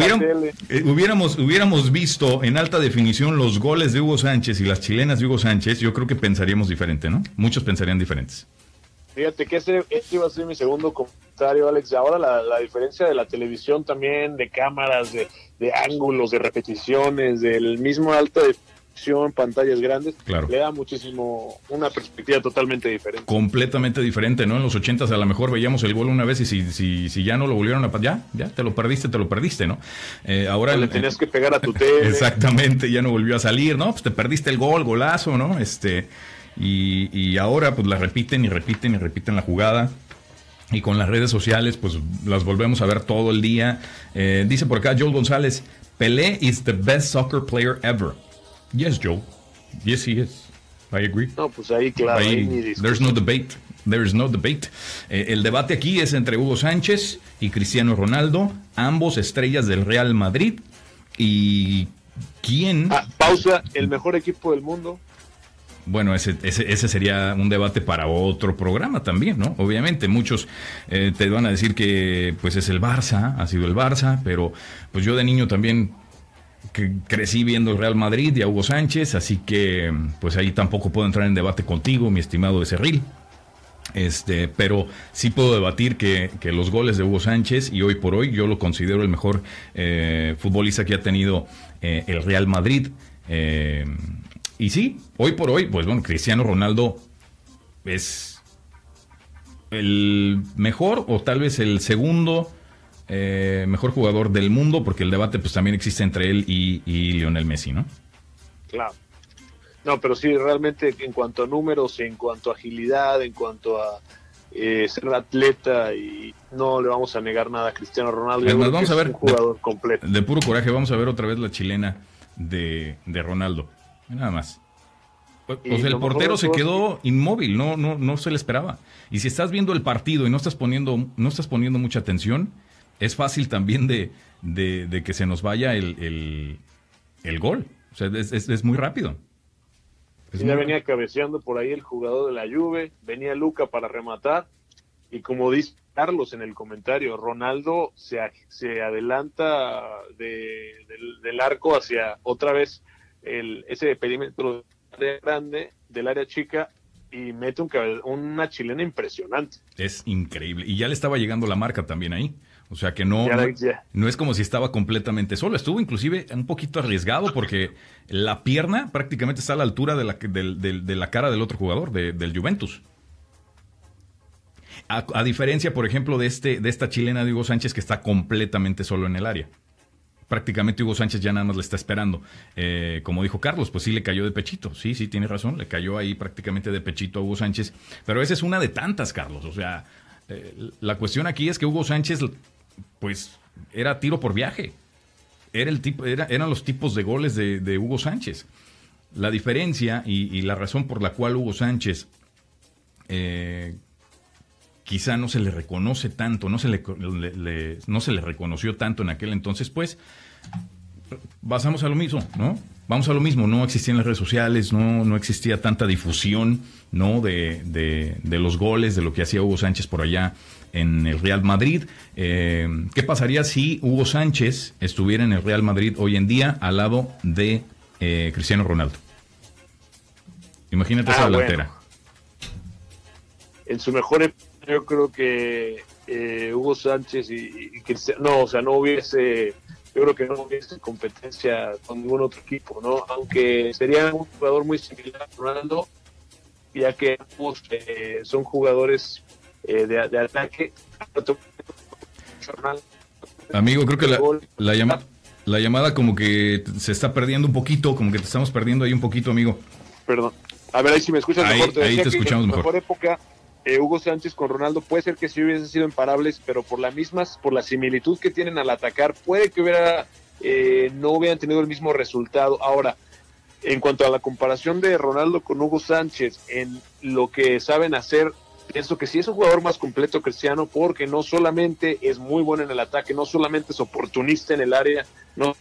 eh, hubiéramos, hubiéramos visto en alta definición los goles de Hugo Sánchez y las chilenas de Hugo Sánchez, yo creo que pensaríamos diferente, ¿no? Muchos pensarían diferentes. Fíjate que ese, este iba a ser mi segundo comentario, Alex. Ahora la, la diferencia de la televisión también, de cámaras, de, de ángulos, de repeticiones, del mismo alta definición pantallas grandes, le da muchísimo una perspectiva totalmente diferente. Completamente diferente, ¿no? En los ochentas a lo mejor veíamos el gol una vez y si, si, si ya no lo volvieron a ya, ya te lo perdiste, te lo perdiste, ¿no? Eh, ahora le tenías que pegar a tu [LAUGHS] tele. Exactamente, ya no volvió a salir, ¿no? Pues te perdiste el gol, golazo, ¿no? Este y, y ahora pues la repiten y repiten y repiten la jugada. Y con las redes sociales, pues las volvemos a ver todo el día. Eh, dice por acá Joel González, Pelé is the best soccer player ever. Yes, Joe. Yes, he is. I agree. No, pues ahí, claro. Ahí, there's no debate. There's no debate. Eh, el debate aquí es entre Hugo Sánchez y Cristiano Ronaldo, ambos estrellas del Real Madrid. ¿Y quién? Ah, pausa, el mejor equipo del mundo. Bueno, ese, ese, sería un debate para otro programa también, ¿no? Obviamente, muchos eh, te van a decir que pues es el Barça, ha sido el Barça, pero pues yo de niño también crecí viendo el Real Madrid y a Hugo Sánchez, así que pues ahí tampoco puedo entrar en debate contigo, mi estimado Becerril. Este, pero sí puedo debatir que, los goles de Hugo Sánchez, y hoy por hoy yo lo considero el mejor eh, futbolista que ha tenido eh, el Real Madrid. Eh, y sí, hoy por hoy, pues bueno, Cristiano Ronaldo es el mejor o tal vez el segundo eh, mejor jugador del mundo, porque el debate pues también existe entre él y, Lionel Messi, ¿no? Claro. No, pero sí, realmente en cuanto a números, en cuanto a agilidad, en cuanto a eh, ser atleta y no le vamos a negar nada a Cristiano Ronaldo. vamos a ver, un jugador completo. De puro coraje, vamos a ver otra vez la chilena de, de Ronaldo. Nada más. O sea, el portero se quedó inmóvil, no, no, no se le esperaba. Y si estás viendo el partido y no estás poniendo, no estás poniendo mucha atención, es fácil también de, de, que se nos vaya el, el, gol. O sea, es, es, muy rápido. ya venía cabeceando por ahí el jugador de la Juve, venía Luca para rematar y como dice Carlos en el comentario, Ronaldo se, se adelanta de, del, arco hacia otra vez el, ese perímetro grande del área chica y mete un, una chilena impresionante. Es increíble. Y ya le estaba llegando la marca también ahí. O sea que no, no, es como si estaba completamente solo. Estuvo inclusive un poquito arriesgado porque la pierna prácticamente está a la altura de la, de, la cara del otro jugador, del Juventus. A, diferencia, por ejemplo, de, este, de esta chilena de Hugo Sánchez que está completamente solo en el área. Prácticamente Hugo Sánchez ya nada más le está esperando. Eh, como dijo Carlos, pues sí le cayó de pechito. Sí, sí, tiene razón. Le cayó ahí prácticamente de pechito a Hugo Sánchez. Pero esa es una de tantas, Carlos. O sea, eh, la cuestión aquí es que Hugo Sánchez, pues, era tiro por viaje. Era el tipo, era, eran los tipos de goles de, Hugo Sánchez. La diferencia y, la razón por la cual Hugo Sánchez eh, quizá no se le reconoce tanto, no se le, no se le reconoció tanto en aquel entonces, pues basamos a lo mismo, ¿no? Vamos a lo mismo, no existían las redes sociales, no, no existía tanta difusión, ¿no? De, de, los goles, de lo que hacía Hugo Sánchez por allá en el Real Madrid. Eh, ¿Qué pasaría si Hugo Sánchez estuviera en el Real Madrid hoy en día al lado de eh, Cristiano Ronaldo? Imagínate esa ah, delantera. En su mejor yo creo que eh, Hugo Sánchez y, Cristiano, no, o sea, no hubiese, yo creo que no hubiese competencia con ningún otro equipo, ¿no? Aunque sería un jugador muy similar a Ronaldo, ya que ambos eh, son jugadores eh, de, ataque. Amigo, creo que la, la, llamada, la llamada como que se está perdiendo un poquito, como que te estamos perdiendo ahí un poquito, amigo. Perdón. A ver, ahí si me escuchas mejor. ahí te escuchamos mejor. mejor época eh, Hugo Sánchez con Ronaldo, puede ser que sí hubiesen sido imparables, pero por la misma, por la similitud que tienen al atacar, puede que hubiera, eh, no hubieran tenido el mismo resultado. Ahora, en cuanto a la comparación de Ronaldo con Hugo Sánchez en lo que saben hacer, pienso que sí es un jugador más completo cristiano porque no solamente es muy bueno en el ataque, no solamente es oportunista en el área, no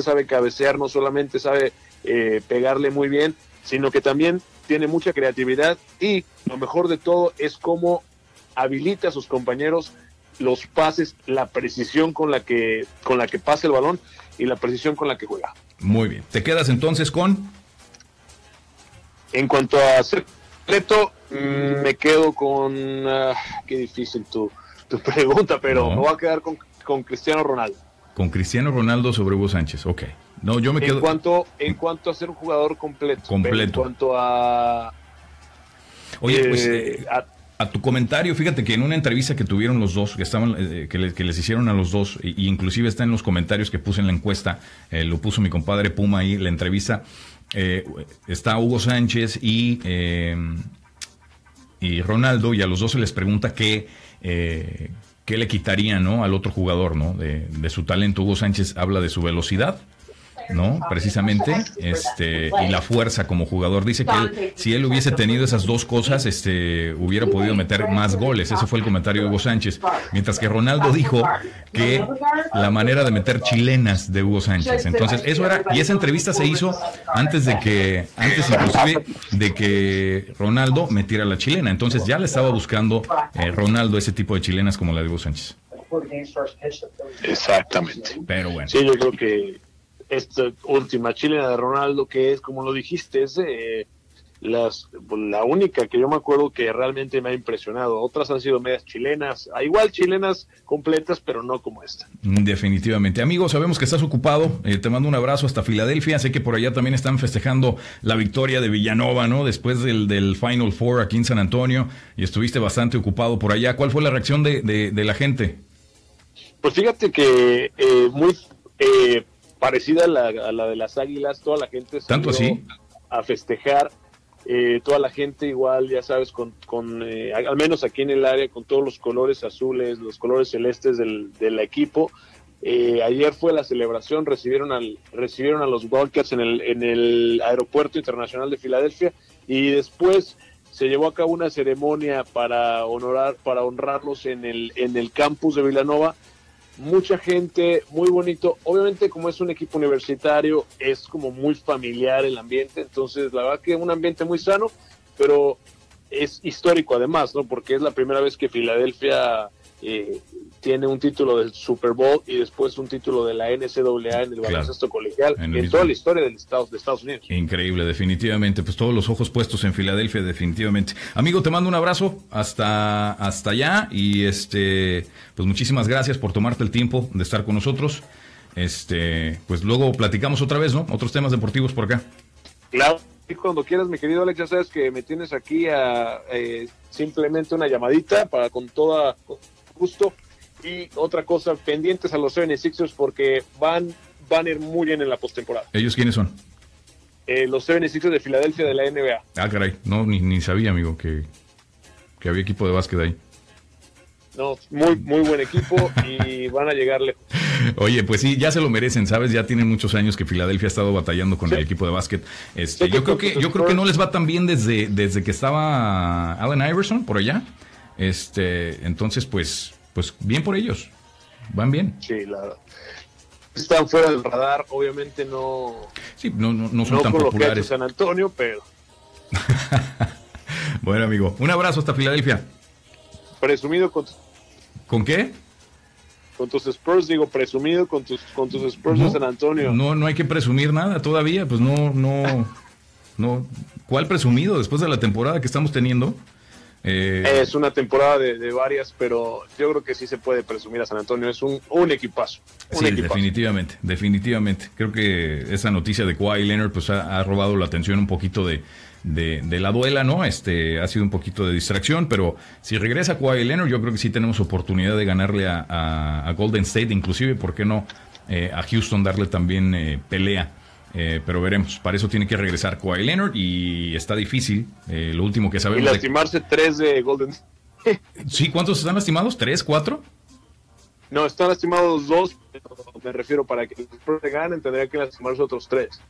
sabe cabecear, no solamente sabe eh, pegarle muy bien, sino que también tiene mucha creatividad y lo mejor de todo es cómo habilita a sus compañeros los pases, la precisión con la que con la que pasa el balón y la precisión con la que juega. Muy bien. ¿Te quedas entonces con? En cuanto a ser completo, mm, me quedo con ah, qué difícil tu, tu [LAUGHS] pregunta, pero me voy a quedar con, con Cristiano Ronaldo. Con Cristiano Ronaldo sobre Hugo Sánchez, ok. No, yo me quedo. En cuanto, en cuanto a ser un jugador completo. Completo. En cuanto a. Oye, pues. Eh, eh, a, tu comentario, fíjate que en una entrevista que tuvieron los dos, que estaban, eh, que, les, hicieron a los dos, y, inclusive está en los comentarios que puse en la encuesta, lo puso mi compadre Puma ahí, la entrevista, está Hugo Sánchez y, y Ronaldo, y a los dos se les pregunta qué, qué le quitaría ¿no? al otro jugador ¿no? de su talento. Hugo Sánchez habla de su velocidad, ¿no? Precisamente, este, y la fuerza como jugador. Dice que si él hubiese tenido esas dos cosas, este, hubiera podido meter más goles. Ese fue el comentario de Hugo Sánchez. Mientras que Ronaldo dijo que la manera de meter chilenas de Hugo Sánchez. Entonces, eso era, y esa entrevista se hizo antes de que, antes inclusive de que Ronaldo metiera la chilena. Entonces ya le estaba buscando eh, Ronaldo ese tipo de chilenas como la de Hugo Sánchez. Exactamente. Pero bueno. Sí, yo creo que esta última chilena de Ronaldo, que es, como lo dijiste, es eh, las, la única que yo me acuerdo que realmente me ha impresionado. Otras han sido medias chilenas, igual chilenas completas, pero no como esta. Definitivamente. Amigo, sabemos que estás ocupado. Eh, te mando un abrazo hasta Filadelfia. Sé que por allá también están festejando la victoria de Villanova, ¿no? Después del, del Final Four aquí en San Antonio y estuviste bastante ocupado por allá. ¿Cuál fue la reacción de, de, la gente? Pues fíjate que eh, muy... Eh, parecida a la, de las Águilas, toda la gente ¿Tanto así? a festejar. Eh, toda la gente igual, ya sabes, con, con eh, al menos aquí en el área, con todos los colores azules, los colores celestes del, del equipo. Eh, ayer fue la celebración, recibieron, al, recibieron a los Wildcats en el, en el Aeropuerto Internacional de Filadelfia y después se llevó a cabo una ceremonia para honorar, para honrarlos en el, en el campus de Villanova. Mucha gente, muy bonito. Obviamente, como es un equipo universitario, es como muy familiar el ambiente. Entonces, la verdad que un ambiente muy sano, pero es histórico además, ¿no? Porque es la primera vez que Filadelfia eh, tiene un título del Super Bowl y después un título de la NCAA en el baloncesto colegial en, en toda la historia del Estado, de Estados Unidos. Increíble, definitivamente. Pues todos los ojos puestos en Filadelfia, definitivamente. Amigo, te mando un abrazo hasta, hasta allá y este, pues muchísimas gracias por tomarte el tiempo de estar con nosotros. Este, pues luego platicamos otra vez, ¿no? Otros temas deportivos por acá. Claro, y cuando quieras, mi querido Alex, ya sabes que me tienes aquí a eh, simplemente una llamadita para con toda gusto. Y otra cosa, pendientes a los 76ers porque van, van a ir muy bien en la postemporada. ¿Ellos quiénes son? Eh, los 76ers de Filadelfia de la NBA. Ah, caray, no, ni, ni sabía, amigo, que, que había equipo de básquet ahí. No, muy, muy buen equipo y van a llegarle. [LAUGHS] Oye, pues sí, ya se lo merecen, ¿sabes? Ya tienen muchos años que Filadelfia ha estado batallando con sí. el equipo de básquet. Este, yo creo que, yo creo que no les va tan bien desde, desde que estaba Allen Iverson por allá. Este, entonces, pues, pues bien por ellos. Van bien. Sí, la están fuera del radar, obviamente no. Sí, no, no, no son no tan populares. Lo que ha hecho San Antonio, pero. [LAUGHS] bueno, amigo, un abrazo hasta Filadelfia. Presumido con. ¿Con qué? Con tus Spurs, digo, presumido con tus, con tus Spurs no, de San Antonio. No, no hay que presumir nada todavía, pues no, no, no. ¿Cuál presumido después de la temporada que estamos teniendo? Eh, es una temporada de, de, varias, pero yo creo que sí se puede presumir a San Antonio. Es un, un equipazo. Un sí, equipazo. definitivamente, definitivamente. Creo que esa noticia de Kawhi Leonard pues ha, ha robado la atención un poquito de, de, de, la duela, ¿no? Este ha sido un poquito de distracción, pero si regresa Kawhi Leonard, yo creo que sí tenemos oportunidad de ganarle a, a, a Golden State, inclusive, ¿por qué no? Eh, a Houston darle también eh, pelea. Eh, pero veremos, para eso tiene que regresar Kawhi Leonard y está difícil. Eh, lo último que sabemos. Y lastimarse de... tres de Golden Sí, ¿cuántos están lastimados? ¿Tres, cuatro? No, están lastimados dos, me refiero para que los ganen, tendría que lastimarse otros tres.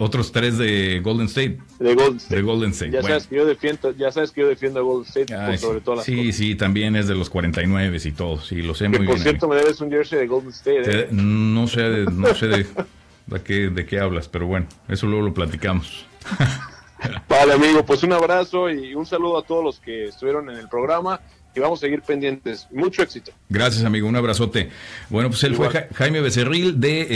Otros tres de Golden State. De Golden State. De Golden State. Ya, bueno. sabes que yo defiendo, ya sabes que yo defiendo a Golden State Ay, por sobre todas las sí, cosas. Sí, sí, también es de los 49 y todo. Sí, lo sé que muy por bien. Por cierto, amigo. me debes un jersey de Golden State. ¿eh? No sé, no sé de, de, qué, de qué hablas, pero bueno, eso luego lo platicamos. [LAUGHS] vale, amigo, pues un abrazo y un saludo a todos los que estuvieron en el programa y vamos a seguir pendientes. Mucho éxito. Gracias, amigo. Un abrazote. Bueno, pues él Igual. fue Jaime Becerril de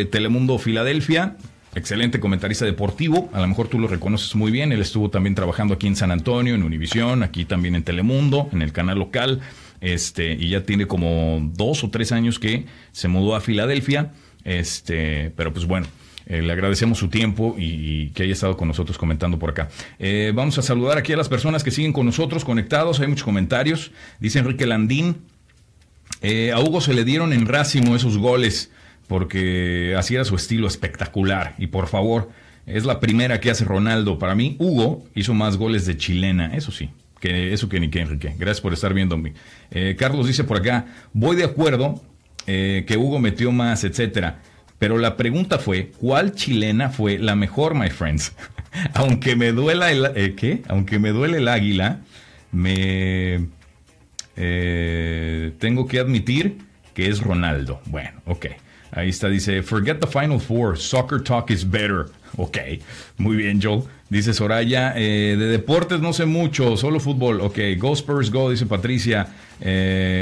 eh, Telemundo Filadelfia. Excelente comentarista deportivo, a lo mejor tú lo reconoces muy bien, él estuvo también trabajando aquí en San Antonio, en Univisión, aquí también en Telemundo, en el canal local, este, y ya tiene como dos o tres años que se mudó a Filadelfia, este, pero pues bueno, eh, le agradecemos su tiempo y, que haya estado con nosotros comentando por acá. Eh, vamos a saludar aquí a las personas que siguen con nosotros conectados. Hay muchos comentarios. Dice Enrique Landín. Eh, a Hugo se le dieron en racimo esos goles porque así era su estilo espectacular. Y por favor, es la primera que hace Ronaldo. Para mí, Hugo hizo más goles de chilena, eso sí. Que eso que ni que Enrique. Gracias por estar viéndome. Eh, Carlos dice por acá, voy de acuerdo eh, que Hugo metió más, etcétera. Pero la pregunta fue, ¿cuál chilena fue la mejor, my friends? [LAUGHS] Aunque me duela el... Eh, ¿Qué? Aunque me duele el águila, me... Eh, tengo que admitir que es Ronaldo. Bueno, ok. Ahí está, dice, forget the Final Four, soccer talk is better. [LAUGHS] Ok, muy bien, Joel. Dice Soraya, de deportes no sé mucho, solo fútbol. Ok, go Spurs go, dice Patricia.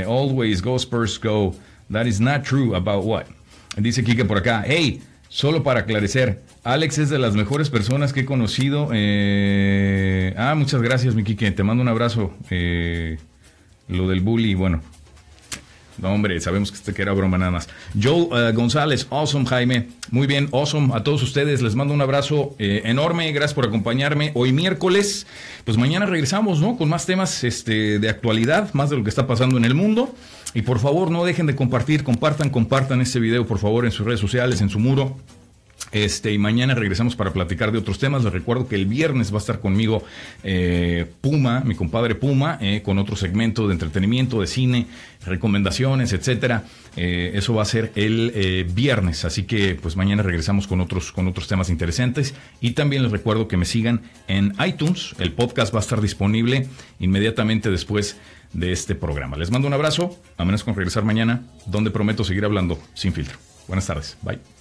Always go Spurs go. That is not true about what? Dice Kike por acá, hey, solo para aclarecer, Alex es de las mejores personas que he conocido. Eh... Ah, muchas gracias, mi Kike, te mando un abrazo. Eh... Lo del bully, bueno, no, hombre, sabemos que, este, que era broma nada más. Joel uh, González, awesome, Jaime. Muy bien, awesome. A todos ustedes les mando un abrazo eh, enorme. Gracias por acompañarme hoy miércoles. Pues mañana regresamos, ¿no? Con más temas este, de actualidad, más de lo que está pasando en el mundo. Y por favor, no dejen de compartir, compartan, compartan este video, por favor, en sus redes sociales, en su muro. Este, y mañana regresamos para platicar de otros temas. Les recuerdo que el viernes va a estar conmigo eh, Puma, mi compadre Puma, eh, con otro segmento de entretenimiento, de cine, recomendaciones, etcétera. Eh, eso va a ser el viernes, así que pues mañana regresamos con otros, con otros temas interesantes. Y también les recuerdo que me sigan en iTunes. El podcast va a estar disponible inmediatamente después de este programa. Les mando un abrazo, a menos con regresar mañana, donde prometo seguir hablando sin filtro. Buenas tardes. Bye.